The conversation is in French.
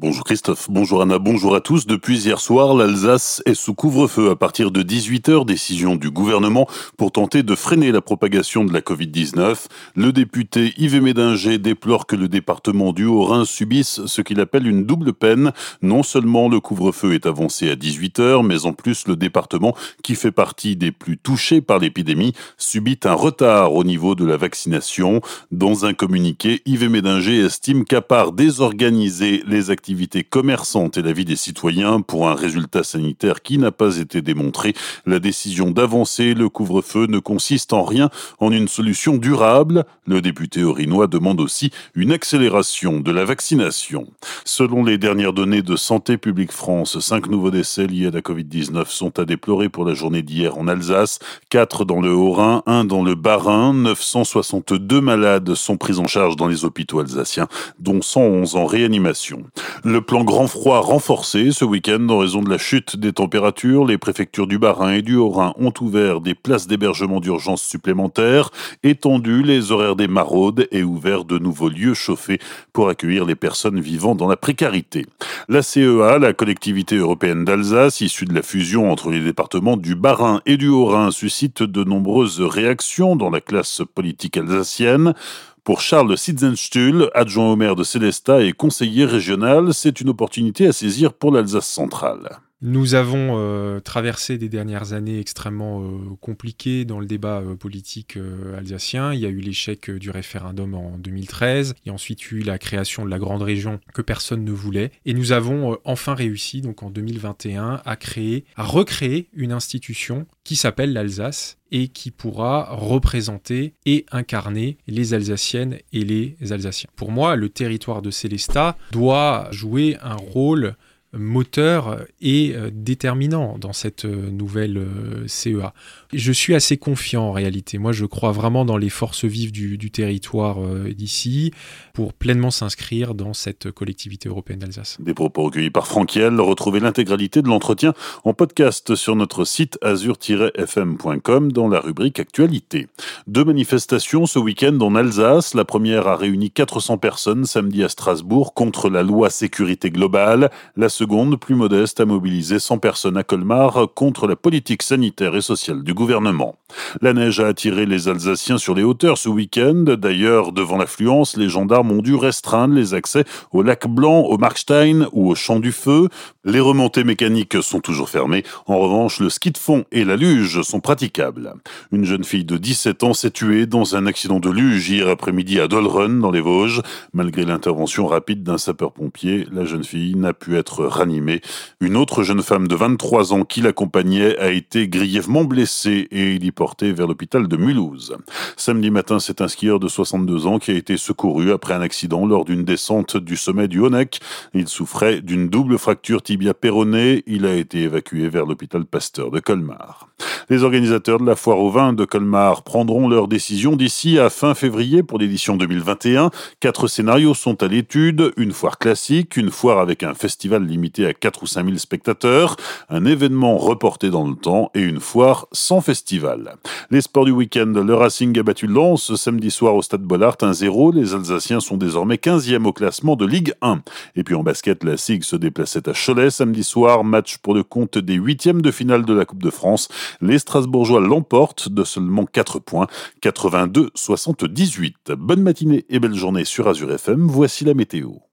Bonjour Christophe, bonjour Anna, bonjour à tous. Depuis hier soir, l'Alsace est sous couvre-feu à partir de 18h, décision du gouvernement pour tenter de freiner la propagation de la Covid-19. Le député Yves Médinger déplore que le département du Haut-Rhin subisse ce qu'il appelle une double peine. Non seulement le couvre-feu est avancé à 18h, mais en plus le département, qui fait partie des plus touchés par l'épidémie, subit un retard au niveau de la vaccination. Dans un communiqué, Yves Médinger estime qu'à part désorganiser les activités l'activité commerçante et la vie des citoyens pour un résultat sanitaire qui n'a pas été démontré. La décision d'avancer le couvre-feu ne consiste en rien en une solution durable. Le député orinois demande aussi une accélération de la vaccination. Selon les dernières données de Santé publique France, cinq nouveaux décès liés à la Covid-19 sont à déplorer pour la journée d'hier en Alsace, quatre dans le Haut-Rhin, un dans le Bas-Rhin, 962 malades sont pris en charge dans les hôpitaux alsaciens, dont 111 en réanimation. Le plan grand froid renforcé ce week-end en raison de la chute des températures. Les préfectures du Bas-Rhin et du Haut-Rhin ont ouvert des places d'hébergement d'urgence supplémentaires, étendu les horaires des maraudes et ouvert de nouveaux lieux chauffés pour accueillir les personnes vivant dans la précarité. La CEA, la collectivité européenne d'Alsace, issue de la fusion entre les départements du Bas-Rhin et du Haut-Rhin, suscite de nombreuses réactions dans la classe politique alsacienne. Pour Charles Sitzenstuhl, adjoint au maire de Célestat et conseiller régional, c'est une opportunité à saisir pour l'Alsace centrale. Nous avons euh, traversé des dernières années extrêmement euh, compliquées dans le débat euh, politique alsacien. Il y a eu l'échec du référendum en 2013, il y a ensuite eu la création de la grande région que personne ne voulait, et nous avons enfin réussi, donc en 2021, à créer, à recréer une institution qui s'appelle l'Alsace et qui pourra représenter et incarner les Alsaciennes et les Alsaciens. Pour moi, le territoire de Célestat doit jouer un rôle moteur et euh, déterminant dans cette euh, nouvelle euh, CEA. Je suis assez confiant en réalité. Moi, je crois vraiment dans les forces vives du, territoire d'ici pour pleinement s'inscrire dans cette collectivité européenne d'Alsace. Des propos recueillis par Franquiel. Retrouvez l'intégralité de l'entretien en podcast sur notre site azur-fm.com dans la rubrique Actualité. Deux manifestations ce week-end en Alsace. La première a réuni 400 personnes samedi à Strasbourg contre la loi sécurité globale. La seconde, plus modeste, a mobilisé 100 personnes à Colmar contre la politique sanitaire et sociale du gouvernement. La neige a attiré les Alsaciens sur les hauteurs ce week-end. D'ailleurs, devant l'affluence, les gendarmes ont dû restreindre les accès au lac Blanc, au Markstein ou au Champ du Feu. Les remontées mécaniques sont toujours fermées. En revanche, le ski de fond et la luge sont praticables. Une jeune fille de 17 ans s'est tuée dans un accident de luge hier après-midi à Dolrun, dans les Vosges. Malgré l'intervention rapide d'un sapeur-pompier, la jeune fille n'a pu être ranimée. Une autre jeune femme de 23 ans qui l'accompagnait a été grièvement blessée et il y portée vers l'hôpital de Mulhouse. Samedi matin, c'est un skieur de 62 ans qui a été secouru après un accident lors d'une descente du sommet du Honeck. Il souffrait d'une double fracture tibia péronée. Il a été évacué vers l'hôpital Pasteur de Colmar. Les organisateurs de la foire au vin de Colmar prendront leur décision d'ici à fin février pour l'édition 2021. Quatre scénarios sont à l'étude. Une foire classique, une foire avec un festival limité à 4 ou 5 000 spectateurs, un événement reporté dans le temps et une foire sans festival. Les sports du week-end, le Racing a battu Lens samedi soir au stade Bollard 1-0. Les Alsaciens sont désormais 15e au classement de Ligue 1. Et puis en basket, la SIG se déplaçait à Cholet samedi soir, match pour le compte des huitièmes de finale de la Coupe de France. Les Strasbourgeois l'emportent de seulement 4 points, 82-78. Bonne matinée et belle journée sur Azure FM, voici la météo.